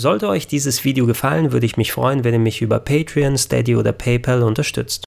Sollte euch dieses Video gefallen, würde ich mich freuen, wenn ihr mich über Patreon, Steady oder PayPal unterstützt.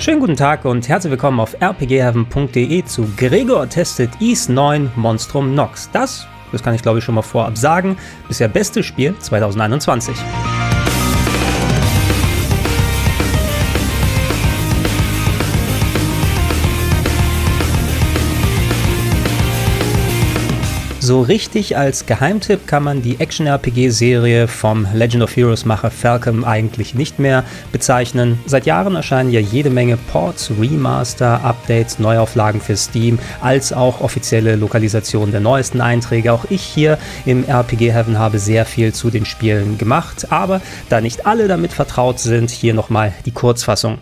Schönen guten Tag und herzlich willkommen auf rpgheaven.de zu Gregor testet Is 9 Monstrum Nox. Das, das kann ich glaube ich schon mal vorab sagen, bisher beste Spiel 2021. So richtig als Geheimtipp kann man die Action-RPG-Serie vom Legend of Heroes-Macher Falcom eigentlich nicht mehr bezeichnen. Seit Jahren erscheinen ja jede Menge Ports, Remaster, Updates, Neuauflagen für Steam, als auch offizielle Lokalisation der neuesten Einträge. Auch ich hier im RPG Heaven habe sehr viel zu den Spielen gemacht, aber da nicht alle damit vertraut sind, hier nochmal die Kurzfassung.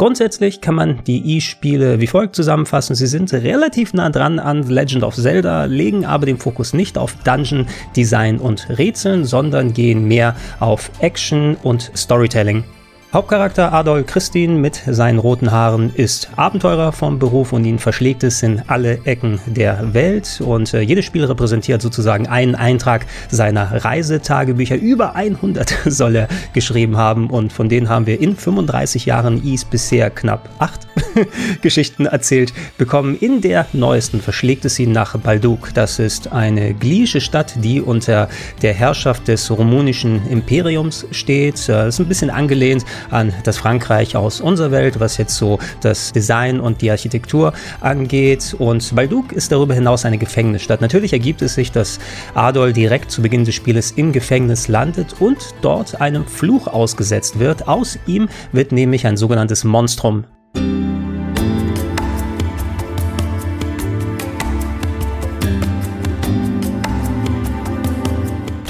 Grundsätzlich kann man die E-Spiele wie folgt zusammenfassen. Sie sind relativ nah dran an Legend of Zelda, legen aber den Fokus nicht auf Dungeon, Design und Rätseln, sondern gehen mehr auf Action und Storytelling. Hauptcharakter Adol Christin mit seinen roten Haaren ist Abenteurer vom Beruf und ihn verschlägt es in alle Ecken der Welt. Und äh, jedes Spiel repräsentiert sozusagen einen Eintrag seiner Reisetagebücher. Über 100 soll er geschrieben haben und von denen haben wir in 35 Jahren Is bisher knapp acht Geschichten erzählt bekommen. In der neuesten verschlägt es ihn nach Balduk. Das ist eine gliische Stadt, die unter der Herrschaft des rumunischen Imperiums steht. Das äh, ist ein bisschen angelehnt an das Frankreich aus unserer Welt, was jetzt so das Design und die Architektur angeht. Und Balduk ist darüber hinaus eine Gefängnisstadt. Natürlich ergibt es sich, dass Adol direkt zu Beginn des Spieles im Gefängnis landet und dort einem Fluch ausgesetzt wird. Aus ihm wird nämlich ein sogenanntes Monstrum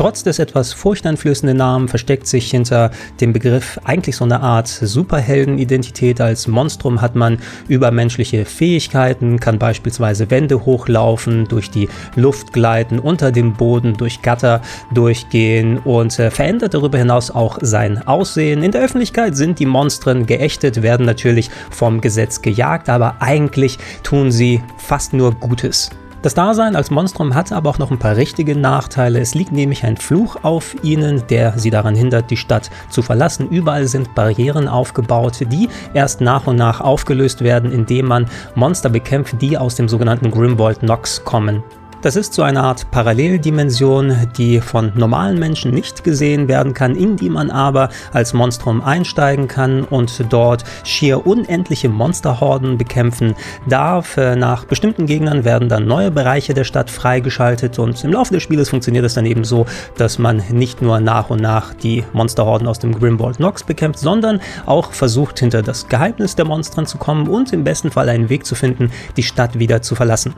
Trotz des etwas furchteinflößenden Namen versteckt sich hinter dem Begriff eigentlich so eine Art Superheldenidentität. Als Monstrum hat man übermenschliche Fähigkeiten, kann beispielsweise Wände hochlaufen, durch die Luft gleiten, unter dem Boden durch Gatter durchgehen und äh, verändert darüber hinaus auch sein Aussehen. In der Öffentlichkeit sind die Monstren geächtet, werden natürlich vom Gesetz gejagt, aber eigentlich tun sie fast nur Gutes. Das Dasein als Monstrum hat aber auch noch ein paar richtige Nachteile. Es liegt nämlich ein Fluch auf ihnen, der sie daran hindert, die Stadt zu verlassen. Überall sind Barrieren aufgebaut, die erst nach und nach aufgelöst werden, indem man Monster bekämpft, die aus dem sogenannten Grimwald Nox kommen. Das ist so eine Art Paralleldimension, die von normalen Menschen nicht gesehen werden kann, in die man aber als Monstrum einsteigen kann und dort schier unendliche Monsterhorden bekämpfen darf. Nach bestimmten Gegnern werden dann neue Bereiche der Stadt freigeschaltet und im Laufe des Spieles funktioniert es dann eben so, dass man nicht nur nach und nach die Monsterhorden aus dem Grimwald Nox bekämpft, sondern auch versucht, hinter das Geheimnis der Monstern zu kommen und im besten Fall einen Weg zu finden, die Stadt wieder zu verlassen.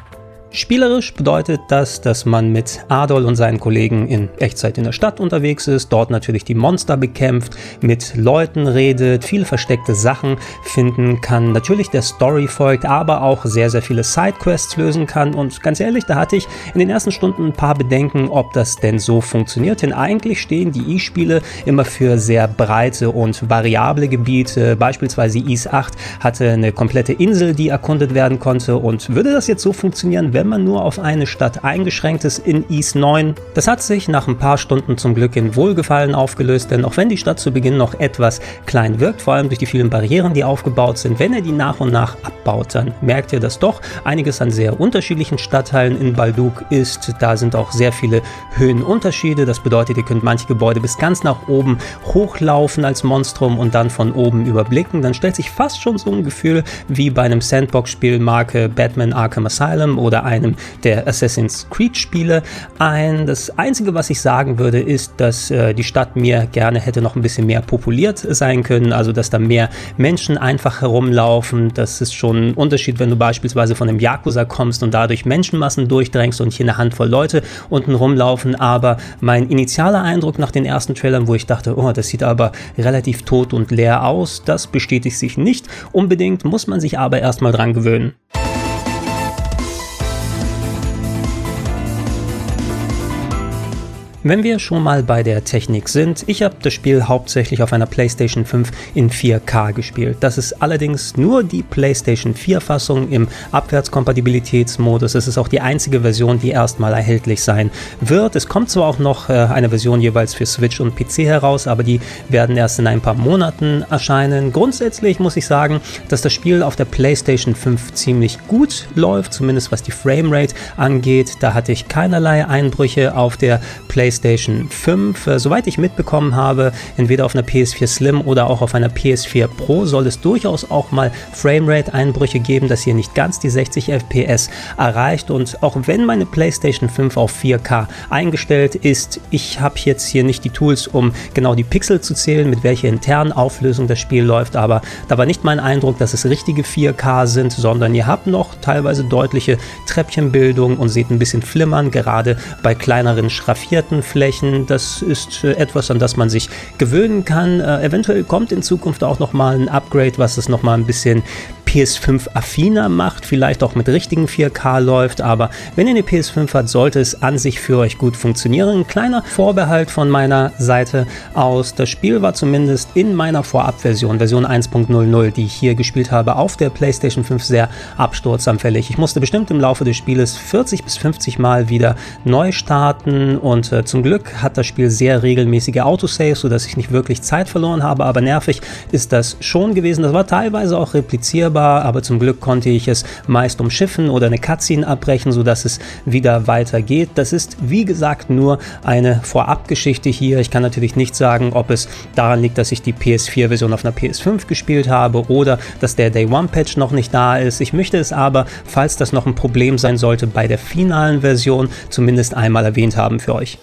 Spielerisch bedeutet das, dass man mit Adol und seinen Kollegen in Echtzeit in der Stadt unterwegs ist, dort natürlich die Monster bekämpft, mit Leuten redet, viele versteckte Sachen finden kann, natürlich der Story folgt, aber auch sehr, sehr viele Sidequests lösen kann. Und ganz ehrlich, da hatte ich in den ersten Stunden ein paar Bedenken, ob das denn so funktioniert. Denn eigentlich stehen die E-Spiele immer für sehr breite und variable Gebiete. Beispielsweise Is 8 hatte eine komplette Insel, die erkundet werden konnte. Und würde das jetzt so funktionieren, wenn wenn man nur auf eine Stadt eingeschränkt ist in East 9. Das hat sich nach ein paar Stunden zum Glück in Wohlgefallen aufgelöst, denn auch wenn die Stadt zu Beginn noch etwas klein wirkt, vor allem durch die vielen Barrieren, die aufgebaut sind, wenn er die nach und nach abbaut, dann merkt ihr, dass doch einiges an sehr unterschiedlichen Stadtteilen in Balduk ist. Da sind auch sehr viele Höhenunterschiede. Das bedeutet, ihr könnt manche Gebäude bis ganz nach oben hochlaufen als Monstrum und dann von oben überblicken. Dann stellt sich fast schon so ein Gefühl wie bei einem Sandbox-Spiel Marke Batman Arkham Asylum oder einem der Assassin's Creed Spiele ein. Das Einzige, was ich sagen würde, ist, dass äh, die Stadt mir gerne hätte noch ein bisschen mehr populiert sein können, also dass da mehr Menschen einfach herumlaufen. Das ist schon ein Unterschied, wenn du beispielsweise von einem Yakuza kommst und dadurch Menschenmassen durchdrängst und hier eine Handvoll Leute unten rumlaufen. Aber mein initialer Eindruck nach den ersten Trailern, wo ich dachte, oh, das sieht aber relativ tot und leer aus, das bestätigt sich nicht unbedingt, muss man sich aber erstmal dran gewöhnen. Wenn wir schon mal bei der Technik sind, ich habe das Spiel hauptsächlich auf einer PlayStation 5 in 4K gespielt. Das ist allerdings nur die PlayStation 4 Fassung im Abwärtskompatibilitätsmodus. Es ist auch die einzige Version, die erstmal erhältlich sein wird. Es kommt zwar auch noch äh, eine Version jeweils für Switch und PC heraus, aber die werden erst in ein paar Monaten erscheinen. Grundsätzlich muss ich sagen, dass das Spiel auf der PlayStation 5 ziemlich gut läuft, zumindest was die Framerate angeht. Da hatte ich keinerlei Einbrüche auf der PlayStation PlayStation 5. Äh, soweit ich mitbekommen habe, entweder auf einer PS4 Slim oder auch auf einer PS4 Pro soll es durchaus auch mal Framerate-Einbrüche geben, dass hier nicht ganz die 60 FPS erreicht. Und auch wenn meine PlayStation 5 auf 4K eingestellt ist, ich habe jetzt hier nicht die Tools, um genau die Pixel zu zählen, mit welcher internen Auflösung das Spiel läuft, aber da war nicht mein Eindruck, dass es richtige 4K sind, sondern ihr habt noch teilweise deutliche Treppchenbildung und seht ein bisschen flimmern, gerade bei kleineren schraffierten Flächen. Das ist äh, etwas, an das man sich gewöhnen kann. Äh, eventuell kommt in Zukunft auch noch mal ein Upgrade, was es noch mal ein bisschen PS5 affiner macht, vielleicht auch mit richtigen 4K läuft, aber wenn ihr eine PS5 habt, sollte es an sich für euch gut funktionieren. Ein kleiner Vorbehalt von meiner Seite aus. Das Spiel war zumindest in meiner Vorabversion, Version 1.00, die ich hier gespielt habe, auf der PlayStation 5 sehr absturzanfällig. Ich musste bestimmt im Laufe des Spieles 40 bis 50 Mal wieder neu starten und äh, zum Glück hat das Spiel sehr regelmäßige Autosaves, sodass ich nicht wirklich Zeit verloren habe, aber nervig ist das schon gewesen. Das war teilweise auch replizierbar war, aber zum Glück konnte ich es meist umschiffen oder eine Cutscene abbrechen, sodass es wieder weitergeht. Das ist wie gesagt nur eine Vorabgeschichte hier. Ich kann natürlich nicht sagen, ob es daran liegt, dass ich die PS4-Version auf einer PS5 gespielt habe oder dass der Day One Patch noch nicht da ist. Ich möchte es aber, falls das noch ein Problem sein sollte, bei der finalen Version zumindest einmal erwähnt haben für euch.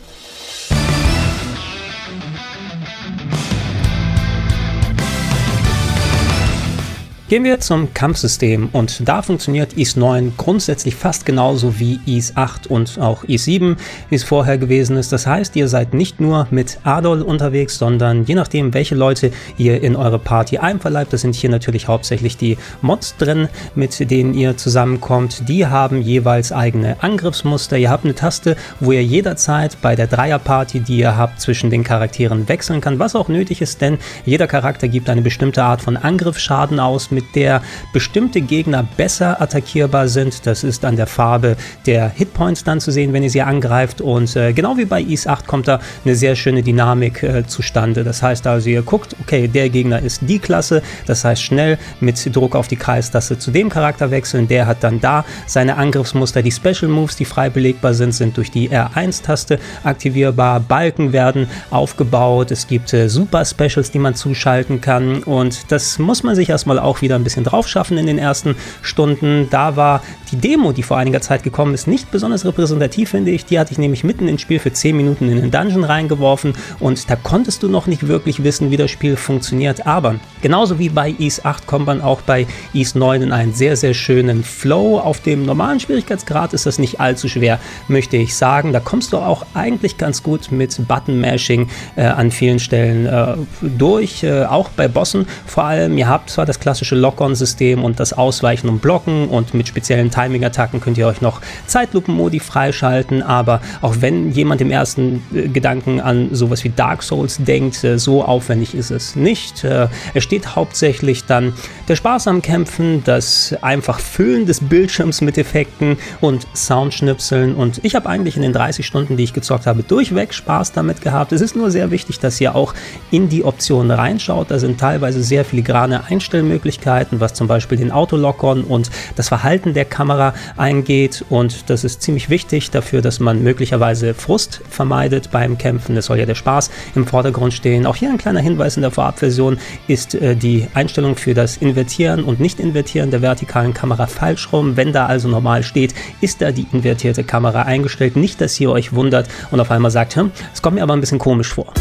Gehen wir zum Kampfsystem und da funktioniert IS 9 grundsätzlich fast genauso wie IS 8 und auch IS 7, wie es vorher gewesen ist. Das heißt, ihr seid nicht nur mit Adol unterwegs, sondern je nachdem, welche Leute ihr in eure Party einverleibt, das sind hier natürlich hauptsächlich die Mods drin, mit denen ihr zusammenkommt. Die haben jeweils eigene Angriffsmuster. Ihr habt eine Taste, wo ihr jederzeit bei der Dreierparty, die ihr habt, zwischen den Charakteren wechseln kann, was auch nötig ist, denn jeder Charakter gibt eine bestimmte Art von Angriffsschaden aus, mit der bestimmte Gegner besser attackierbar sind. Das ist an der Farbe der Hitpoints dann zu sehen, wenn ihr sie angreift. Und äh, genau wie bei Is 8 kommt da eine sehr schöne Dynamik äh, zustande. Das heißt also, ihr guckt, okay, der Gegner ist die Klasse. Das heißt, schnell mit Druck auf die Kreistaste zu dem Charakter wechseln. Der hat dann da seine Angriffsmuster. Die Special Moves, die frei belegbar sind, sind durch die R1-Taste aktivierbar. Balken werden aufgebaut. Es gibt äh, Super Specials, die man zuschalten kann. Und das muss man sich erstmal auch wieder wieder ein bisschen drauf schaffen in den ersten Stunden. Da war die Demo, die vor einiger Zeit gekommen ist, nicht besonders repräsentativ, finde ich. Die hatte ich nämlich mitten ins Spiel für 10 Minuten in den Dungeon reingeworfen und da konntest du noch nicht wirklich wissen, wie das Spiel funktioniert. Aber genauso wie bei Ease 8 kommt man auch bei Ease 9 in einen sehr, sehr schönen Flow. Auf dem normalen Schwierigkeitsgrad ist das nicht allzu schwer, möchte ich sagen. Da kommst du auch eigentlich ganz gut mit Button-Mashing äh, an vielen Stellen äh, durch, äh, auch bei Bossen vor allem. Ihr habt zwar das klassische Lock-on-System und das Ausweichen und Blocken und mit speziellen Timing-Attacken könnt ihr euch noch Zeitlupen-Modi freischalten, aber auch wenn jemand im ersten äh, Gedanken an sowas wie Dark Souls denkt, äh, so aufwendig ist es nicht. Äh, es steht hauptsächlich dann der Spaß am Kämpfen, das einfach Füllen des Bildschirms mit Effekten und Soundschnipseln und ich habe eigentlich in den 30 Stunden, die ich gezockt habe, durchweg Spaß damit gehabt. Es ist nur sehr wichtig, dass ihr auch in die Optionen reinschaut. Da sind teilweise sehr filigrane Einstellmöglichkeiten Möglichkeiten, was zum Beispiel den Autolockern und das Verhalten der Kamera eingeht. Und das ist ziemlich wichtig dafür, dass man möglicherweise Frust vermeidet beim Kämpfen. Es soll ja der Spaß im Vordergrund stehen. Auch hier ein kleiner Hinweis in der Vorabversion ist äh, die Einstellung für das Invertieren und Nicht-Invertieren der vertikalen Kamera falsch rum. Wenn da also normal steht, ist da die invertierte Kamera eingestellt. Nicht, dass ihr euch wundert und auf einmal sagt, hm, es kommt mir aber ein bisschen komisch vor.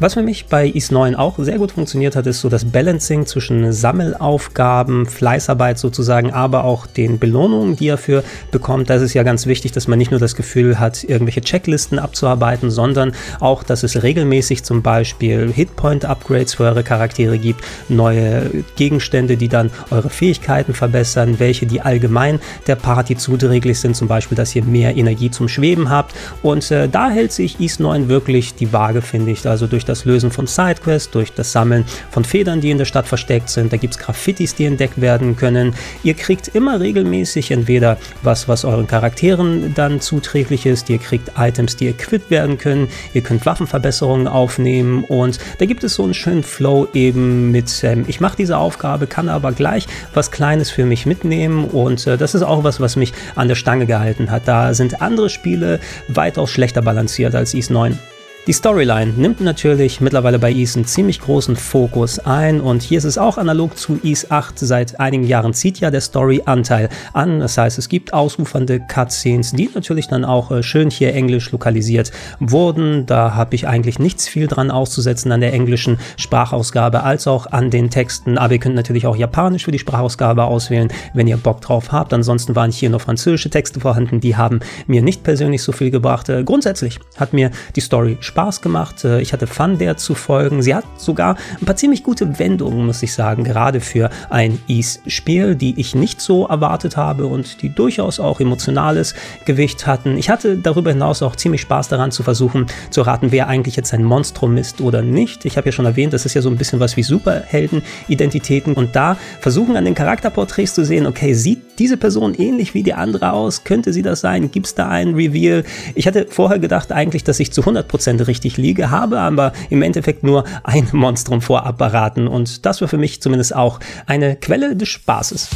Was für mich bei East 9 auch sehr gut funktioniert hat, ist so das Balancing zwischen Sammelaufgaben, Fleißarbeit sozusagen, aber auch den Belohnungen, die er für bekommt. Da ist ja ganz wichtig, dass man nicht nur das Gefühl hat, irgendwelche Checklisten abzuarbeiten, sondern auch, dass es regelmäßig zum Beispiel Hitpoint-Upgrades für eure Charaktere gibt, neue Gegenstände, die dann eure Fähigkeiten verbessern, welche die allgemein der Party zuträglich sind, zum Beispiel, dass ihr mehr Energie zum Schweben habt. Und äh, da hält sich East 9 wirklich die Waage, finde ich. Also durch das Lösen von Sidequests, durch das Sammeln von Federn, die in der Stadt versteckt sind. Da gibt es Graffitis, die entdeckt werden können. Ihr kriegt immer regelmäßig entweder was, was euren Charakteren dann zuträglich ist. Ihr kriegt Items, die equipped werden können. Ihr könnt Waffenverbesserungen aufnehmen. Und da gibt es so einen schönen Flow eben mit, ähm, ich mache diese Aufgabe, kann aber gleich was Kleines für mich mitnehmen. Und äh, das ist auch was, was mich an der Stange gehalten hat. Da sind andere Spiele weitaus schlechter balanciert als East 9. Die Storyline nimmt natürlich mittlerweile bei Ease einen ziemlich großen Fokus ein und hier ist es auch analog zu Ease 8. Seit einigen Jahren zieht ja der Story-Anteil an. Das heißt, es gibt ausufernde Cutscenes, die natürlich dann auch äh, schön hier englisch lokalisiert wurden. Da habe ich eigentlich nichts viel dran auszusetzen an der englischen Sprachausgabe als auch an den Texten. Aber ihr könnt natürlich auch Japanisch für die Sprachausgabe auswählen, wenn ihr Bock drauf habt. Ansonsten waren hier nur französische Texte vorhanden. Die haben mir nicht persönlich so viel gebracht. Äh, grundsätzlich hat mir die Story Spaß Spaß gemacht. Äh, ich hatte Fun, der zu folgen. Sie hat sogar ein paar ziemlich gute Wendungen, muss ich sagen, gerade für ein Ease-Spiel, die ich nicht so erwartet habe und die durchaus auch emotionales Gewicht hatten. Ich hatte darüber hinaus auch ziemlich Spaß daran zu versuchen, zu raten, wer eigentlich jetzt ein Monstrum ist oder nicht. Ich habe ja schon erwähnt, das ist ja so ein bisschen was wie Superhelden-Identitäten und da versuchen an den Charakterporträts zu sehen, okay, sieht diese Person ähnlich wie die andere aus? Könnte sie das sein? Gibt es da einen Reveal? Ich hatte vorher gedacht eigentlich, dass ich zu 100% richtig liege, habe aber im Endeffekt nur ein Monstrum vorab beraten und das war für mich zumindest auch eine Quelle des Spaßes.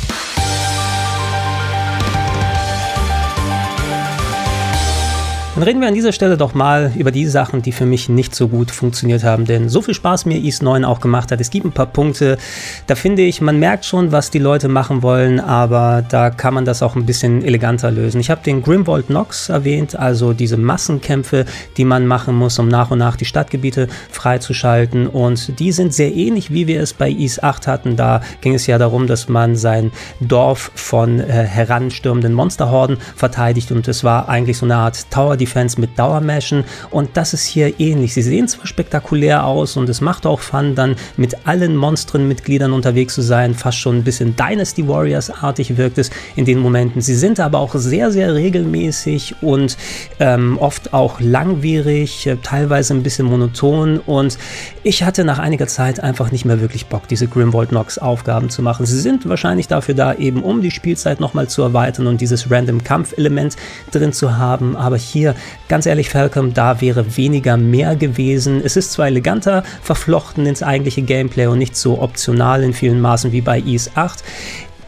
Dann reden wir an dieser Stelle doch mal über die Sachen, die für mich nicht so gut funktioniert haben, denn so viel Spaß mir East 9 auch gemacht hat. Es gibt ein paar Punkte, da finde ich, man merkt schon, was die Leute machen wollen, aber da kann man das auch ein bisschen eleganter lösen. Ich habe den Grimwald Nox erwähnt, also diese Massenkämpfe, die man machen muss, um nach und nach die Stadtgebiete freizuschalten und die sind sehr ähnlich, wie wir es bei East 8 hatten. Da ging es ja darum, dass man sein Dorf von äh, heranstürmenden Monsterhorden verteidigt und es war eigentlich so eine Art Tower Defense mit Dauermashen und das ist hier ähnlich. Sie sehen zwar spektakulär aus und es macht auch Fun, dann mit allen Monstrenmitgliedern unterwegs zu sein, fast schon ein bisschen Dynasty Warriors artig wirkt es in den Momenten. Sie sind aber auch sehr, sehr regelmäßig und ähm, oft auch langwierig, äh, teilweise ein bisschen monoton und ich hatte nach einiger Zeit einfach nicht mehr wirklich Bock, diese Grimwald Nox Aufgaben zu machen. Sie sind wahrscheinlich dafür da, eben um die Spielzeit nochmal zu erweitern und dieses Random Kampfelement drin zu haben, aber hier ganz ehrlich, Falcom, da wäre weniger mehr gewesen. Es ist zwar eleganter verflochten ins eigentliche Gameplay und nicht so optional in vielen Maßen wie bei Ease 8.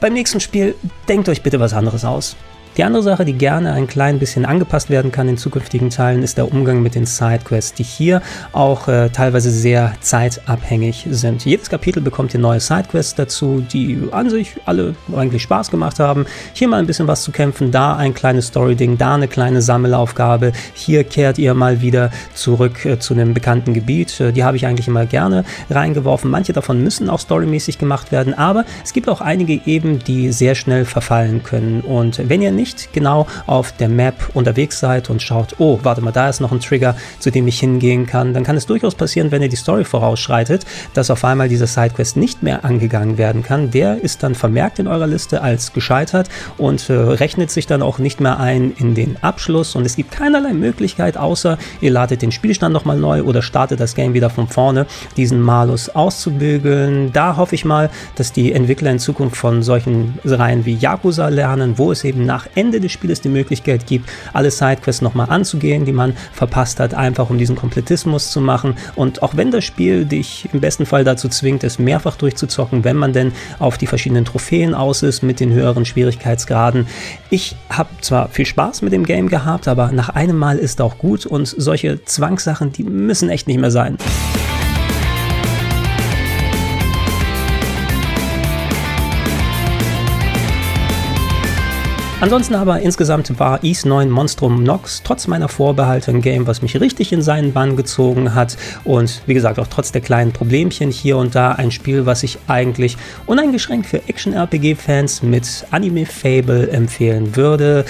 Beim nächsten Spiel denkt euch bitte was anderes aus. Die andere Sache, die gerne ein klein bisschen angepasst werden kann in zukünftigen Teilen, ist der Umgang mit den Sidequests, die hier auch äh, teilweise sehr zeitabhängig sind. Jedes Kapitel bekommt hier neue Sidequests dazu, die an sich alle eigentlich Spaß gemacht haben. Hier mal ein bisschen was zu kämpfen, da ein kleines Story-Ding, da eine kleine Sammelaufgabe. Hier kehrt ihr mal wieder zurück äh, zu einem bekannten Gebiet. Äh, die habe ich eigentlich immer gerne reingeworfen. Manche davon müssen auch storymäßig gemacht werden, aber es gibt auch einige eben, die sehr schnell verfallen können. Und wenn ihr nicht nicht genau auf der Map unterwegs seid und schaut, oh, warte mal, da ist noch ein Trigger, zu dem ich hingehen kann, dann kann es durchaus passieren, wenn ihr die Story vorausschreitet, dass auf einmal dieser Sidequest nicht mehr angegangen werden kann. Der ist dann vermerkt in eurer Liste als gescheitert und äh, rechnet sich dann auch nicht mehr ein in den Abschluss und es gibt keinerlei Möglichkeit, außer ihr ladet den Spielstand nochmal neu oder startet das Game wieder von vorne, diesen Malus auszubügeln. Da hoffe ich mal, dass die Entwickler in Zukunft von solchen Reihen wie Yakuza lernen, wo es eben nach Ende des Spieles die Möglichkeit gibt, alle Sidequests nochmal anzugehen, die man verpasst hat, einfach um diesen Komplettismus zu machen. Und auch wenn das Spiel dich im besten Fall dazu zwingt, es mehrfach durchzuzocken, wenn man denn auf die verschiedenen Trophäen aus ist mit den höheren Schwierigkeitsgraden. Ich habe zwar viel Spaß mit dem Game gehabt, aber nach einem Mal ist auch gut und solche Zwangssachen, die müssen echt nicht mehr sein. Ansonsten aber insgesamt war East 9 Monstrum Nox trotz meiner Vorbehalte ein Game, was mich richtig in seinen Bann gezogen hat und wie gesagt auch trotz der kleinen Problemchen hier und da ein Spiel, was ich eigentlich uneingeschränkt für Action-RPG-Fans mit Anime-Fable empfehlen würde.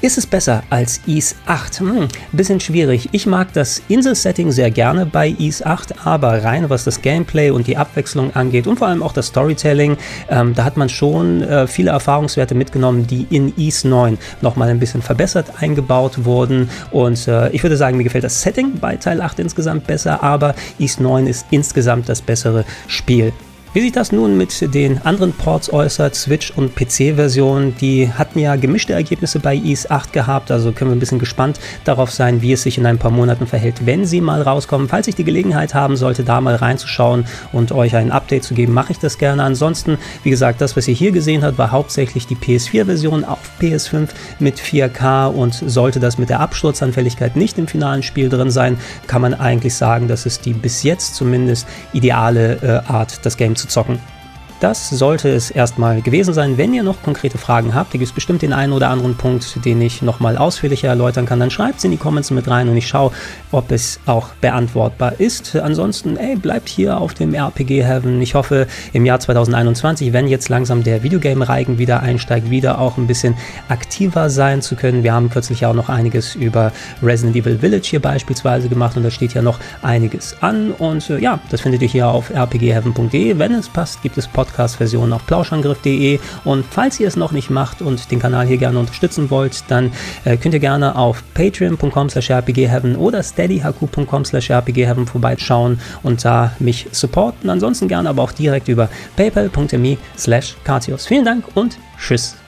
Ist es besser als Ease 8? Hm, bisschen schwierig. Ich mag das Insel-Setting sehr gerne bei Ease 8, aber rein was das Gameplay und die Abwechslung angeht und vor allem auch das Storytelling, ähm, da hat man schon äh, viele Erfahrungswerte mitgenommen, die in Ease 9 nochmal ein bisschen verbessert eingebaut wurden. Und äh, ich würde sagen, mir gefällt das Setting bei Teil 8 insgesamt besser, aber East 9 ist insgesamt das bessere Spiel. Wie sich das nun mit den anderen Ports äußert, Switch- und PC-Versionen, die hatten ja gemischte Ergebnisse bei Ease 8 gehabt, also können wir ein bisschen gespannt darauf sein, wie es sich in ein paar Monaten verhält, wenn sie mal rauskommen. Falls ich die Gelegenheit haben sollte, da mal reinzuschauen und euch ein Update zu geben, mache ich das gerne. Ansonsten, wie gesagt, das, was ihr hier gesehen habt, war hauptsächlich die PS4-Version auf PS5 mit 4K und sollte das mit der Absturzanfälligkeit nicht im finalen Spiel drin sein, kann man eigentlich sagen, dass es die bis jetzt zumindest ideale äh, Art, das Game zu zu zocken. Das sollte es erstmal gewesen sein. Wenn ihr noch konkrete Fragen habt, da gibt es bestimmt den einen oder anderen Punkt, den ich nochmal ausführlicher erläutern kann, dann schreibt es in die Comments mit rein und ich schaue, ob es auch beantwortbar ist. Ansonsten, ey, bleibt hier auf dem RPG Heaven. Ich hoffe, im Jahr 2021, wenn jetzt langsam der Videogame-Reigen wieder einsteigt, wieder auch ein bisschen aktiver sein zu können. Wir haben kürzlich auch noch einiges über Resident Evil Village hier beispielsweise gemacht und da steht ja noch einiges an. Und äh, ja, das findet ihr hier auf rpgheaven.de. Wenn es passt, gibt es Podcasts Podcast-Version auf plauschangriff.de. Und falls ihr es noch nicht macht und den Kanal hier gerne unterstützen wollt, dann äh, könnt ihr gerne auf patreon.com slash rpgheaven oder steadyhq.com slash rpgheaven vorbeischauen und da mich supporten. Ansonsten gerne aber auch direkt über paypal.me slash Vielen Dank und tschüss.